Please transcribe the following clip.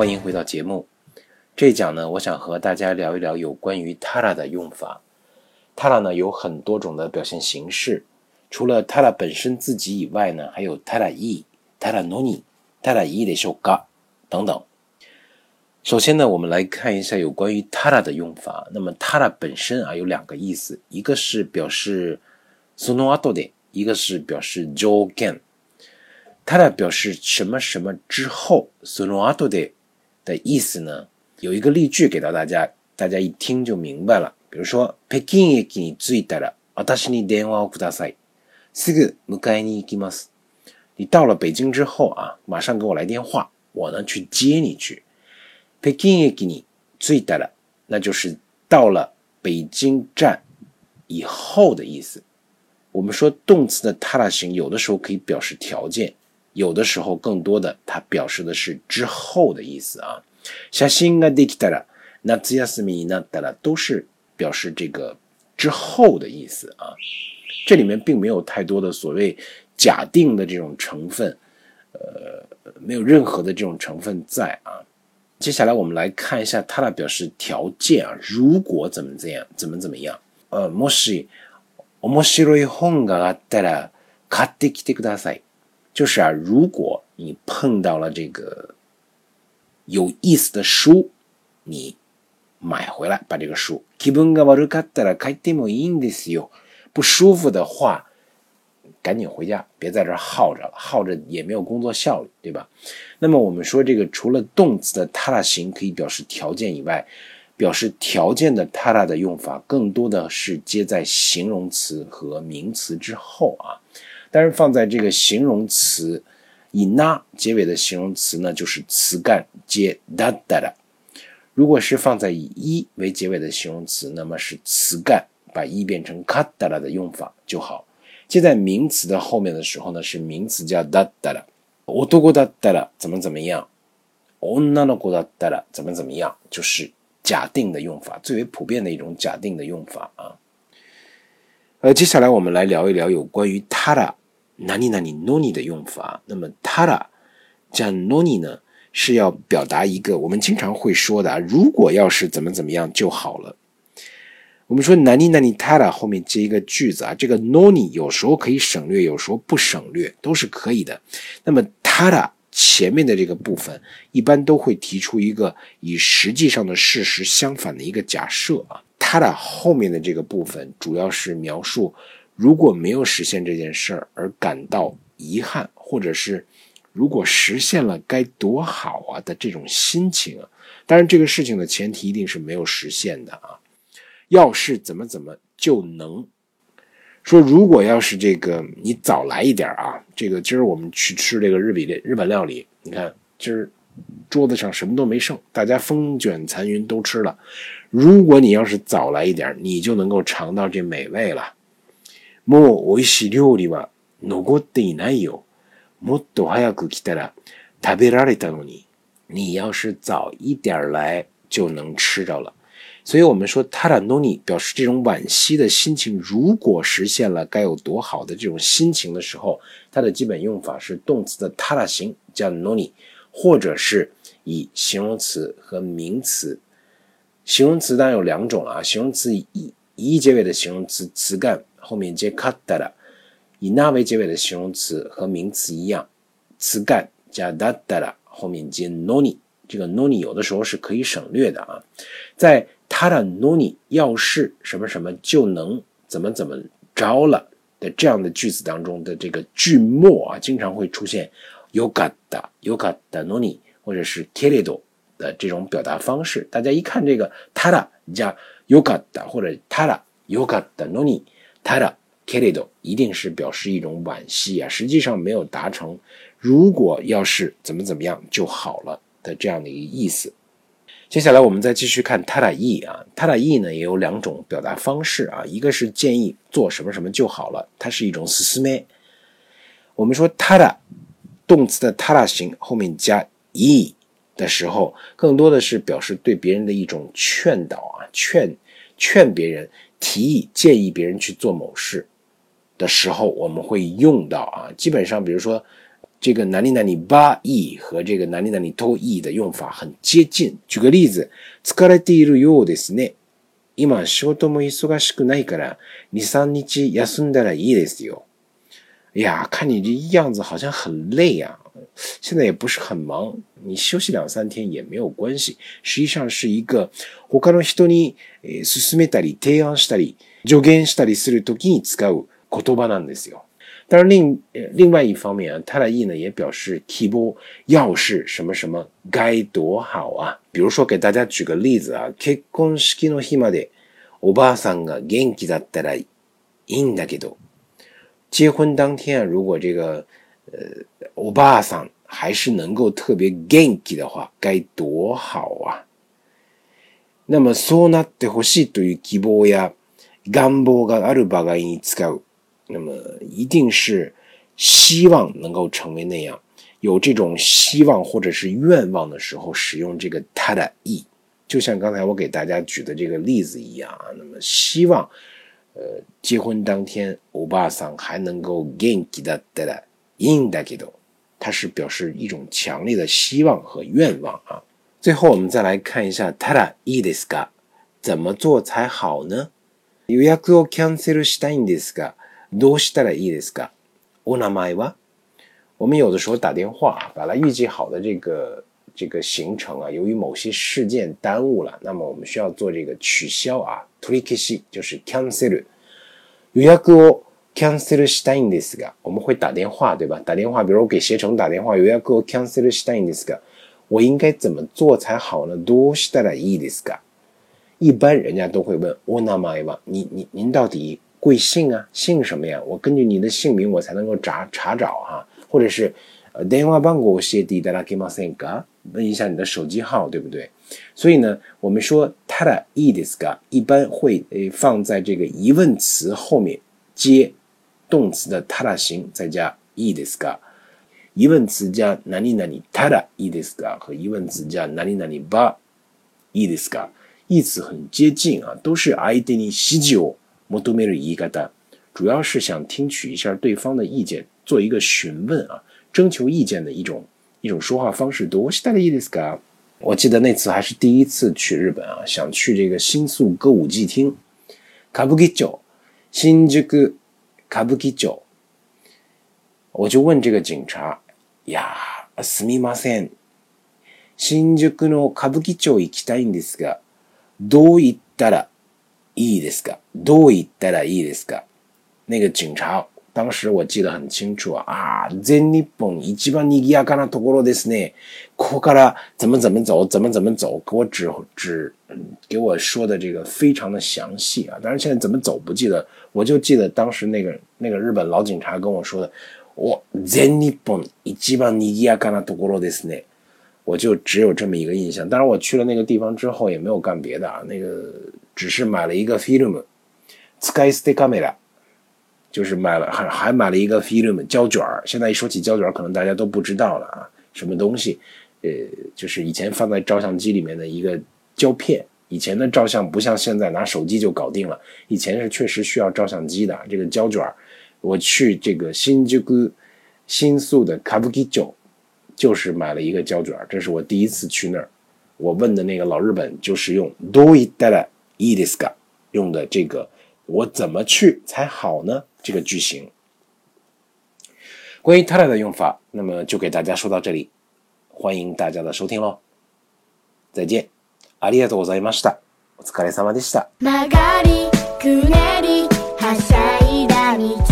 欢迎回到节目。这一讲呢，我想和大家聊一聊有关于 tara 的用法。tara 呢有很多种的表现形式，除了 tara 本身自己以外呢，还有 tara i、tara noni、tara i 的修嘎等等。首先呢，我们来看一下有关于 tara 的用法。那么 tara 本身啊有两个意思，一个是表示 sono ato de，一个是表示 jo gan。tara 表示什么什么之后，sono ato de 的意思呢？有一个例句给到大家，大家一听就明白了。比如说，北京駅に着いたら私に電話をください。すぐ迎えに行きます。你到了北京之后啊，马上给我来电话，我呢去接你去。北京駅に着いたら，那就是到了北京站以后的意思。我们说动词的他拉型有的时候可以表示条件， 有的时候更多的它表示的是之后的意思啊。写真ができたら、夏休みになったら，都是表示这个之后的意思啊。这里面并没有太多的所谓假定的这种成分，呃，没有任何的这种成分在啊。接下来我们来看一下它的表示条件啊，如果怎么怎样，怎么怎么样。呃，もし面白い本があったら買ってきてください。 就是啊，如果你碰到了这个。有意思的书，你买回来把这个书。不舒服的话，赶紧回家，别在这耗着了，耗着也没有工作效率，对吧？那么我们说这个除了动词的它的形可以表示条件以外，表示条件的它的的用法更多的是接在形容词和名词之后啊。但是放在这个形容词。以 na 结尾的形容词呢，就是词干接 da da 的。如果是放在以一为结尾的形容词，那么是词干把一变成 ka da da 的用法就好。接在名词的后面的时候呢，是名词叫 da da 的。男だったら怎么怎么样，女の子だったら怎么怎么样，就是假定的用法，最为普遍的一种假定的用法啊。呃，接下来我们来聊一聊有关于他的。 哪里哪里 noni 的用法，那么 tara 加 noni 呢，是要表达一个我们经常会说的啊，如果要是怎么怎么样就好了。我们说哪里哪里 tara 后面接一个句子啊，这个 noni 有时候可以省略，有时候不省略，都是可以的。那么 tara 前面的这个部分，一般都会提出一个与实际上的事实相反的一个假设啊。tara 后面的这个部分，主要是描述。如果没有实现这件事儿而感到遗憾，或者是如果实现了该多好啊的这种心情啊，当然这个事情的前提一定是没有实现的啊。要是怎么怎么就能说，如果要是这个你早来一点啊，这个今儿我们去吃这个日比日本料理，你看今儿桌子上什么都没剩，大家风卷残云都吃了。如果你要是早来一点，你就能够尝到这美味了。もう美味しい料理は残っていないよ。もっと早く来たら食べられたのに。你要是早一点来，就能吃着了。所以，我们说タラノニ表示这种惋惜的心情，如果实现了，该有多好的这种心情的时候，它的基本用法是动词的タラ形加ノニ，或者是以形容词和名词。形容词当然有两种啊，形容词以以结尾的形容词词干。 后面接 cut 的，以那为结尾的形容词和名词一样，词干加 da da 后面接 noni，这个 noni 有的时候是可以省略的啊。在 tada noni 要是什么什么就能怎么怎么着了的这样的句子当中的这个句末啊，经常会出现 yoga 的 yoga 的 noni 或者是 keredo 的这种表达方式。大家一看这个 tada 加 yoga 的或者 tada yoga 他的 keredo 一定是表示一种惋惜啊，实际上没有达成。如果要是怎么怎么样就好了的这样的一个意思。接下来我们再继续看他的意啊，他的意呢也有两种表达方式啊，一个是建议做什么什么就好了，它是一种斯斯咩。我们说他的动词的他的形后面加 e 的时候，更多的是表示对别人的一种劝导啊，劝劝别人。提议建议别人去做某事的时候，我们会用到啊。基本上，比如说 这个哪里哪里ばい和这个哪里哪里とい的用法很接近。举个例子，疲れているようですね。今仕事も忙しくないから二三日休んだらいいですよ。 哎呀，看你这样子好像很累呀、现在也不是很忙，你休息两三天也没有关系。实际上是一个他の人に勧めたり提案したり助言したりするときに使う言葉なんですよ。当然另另外一方面啊，它的意呢也表示希望要是什么什么该多好啊。比如说给大家举个例子啊，結婚式の日までおばあさんが元気だったらいいんだけど。结婚当天啊，如果这个呃欧巴桑还是能够特别 ganky 的话，该多好啊！那么そうなってほしいという希望や願望がある場合に使う。那么一定是希望能够成为那样，有这种希望或者是愿望的时候，使用这个它的意，就像刚才我给大家举的这个例子一样啊。那么希望。 呃，结婚当天，欧巴桑还能够 ganky 的的的 in だけど，它是表示一种强烈的希望和愿望啊。最后，我们再来看一下ただいいですか，怎么做才好呢？予約をキャンセルしたいんですが、どうしたらいいですか？お名前は？我们有的时候打电话，把它预计好的这个 这个行程啊，由于某些事件耽误了，那么我们需要做这个取消啊。取り消し就是 cancel。予約をキャンセルしたいんですが，我们会打电话，对吧？打电话，比如我给携程打电话，予約をキャンセルしたいんですが，我应该怎么做才好呢？どうしたらいいですか？一般人家都会问お名前は，你你您到底贵姓啊？姓什么呀？我根据你的姓名，我才能够查查找哈、啊，或者是呃電話番号教えていただけませんか？ 问一下你的手机号，对不对？所以呢，我们说ただいいですか，一般会诶放在这个疑问词后面接动词的ただ形，再加いいですか。疑问词加何々ただいいですか和疑问词加何々ばいいですか，意思很接近啊，都是相手に指示を求める言い方，主要是想听取一下对方的意见，做一个询问啊，征求意见的一种 一种说话方式。どうしたらいいですか？我记得那次还是第一次去日本啊，想去这个新宿歌舞伎町，歌舞伎町，新宿歌舞伎町，我就问这个警察呀，すみません、新宿の歌舞伎町行きたいんですが、どう言ったらいいですか？どう言ったらいいですか？那个警察当时我记得很清楚啊，啊，全日本一番賑やかなところですね。ここから怎么怎么走，怎么怎么走，给我指指，给我说的这个非常的详细啊。当然现在怎么走不记得，我就记得当时那个那个日本老警察跟我说的，我全日本一番賑やかなところですね。我就只有这么一个印象。当然我去了那个地方之后也没有干别的啊，那个只是买了一个 film，使い捨てカメラ。 就是买了，还还买了一个 film 胶卷儿。现在一说起胶卷儿，可能大家都不知道了啊，什么东西？呃，就是以前放在照相机里面的一个胶片。以前的照相不像现在拿手机就搞定了，以前是确实需要照相机的。这个胶卷儿，我去这个新宿新宿的 Kabukicho，就是买了一个胶卷儿。这是我第一次去那儿。我问的那个老日本就是用 Do it that i d i s k a 用的这个，我怎么去才好呢？这个句型，关于 tada 的用法，那么就给大家说到这里，欢迎大家的收听喽，再见，ありがとうございました，お疲れ様でした。曲がりくねりはしゃいだ道。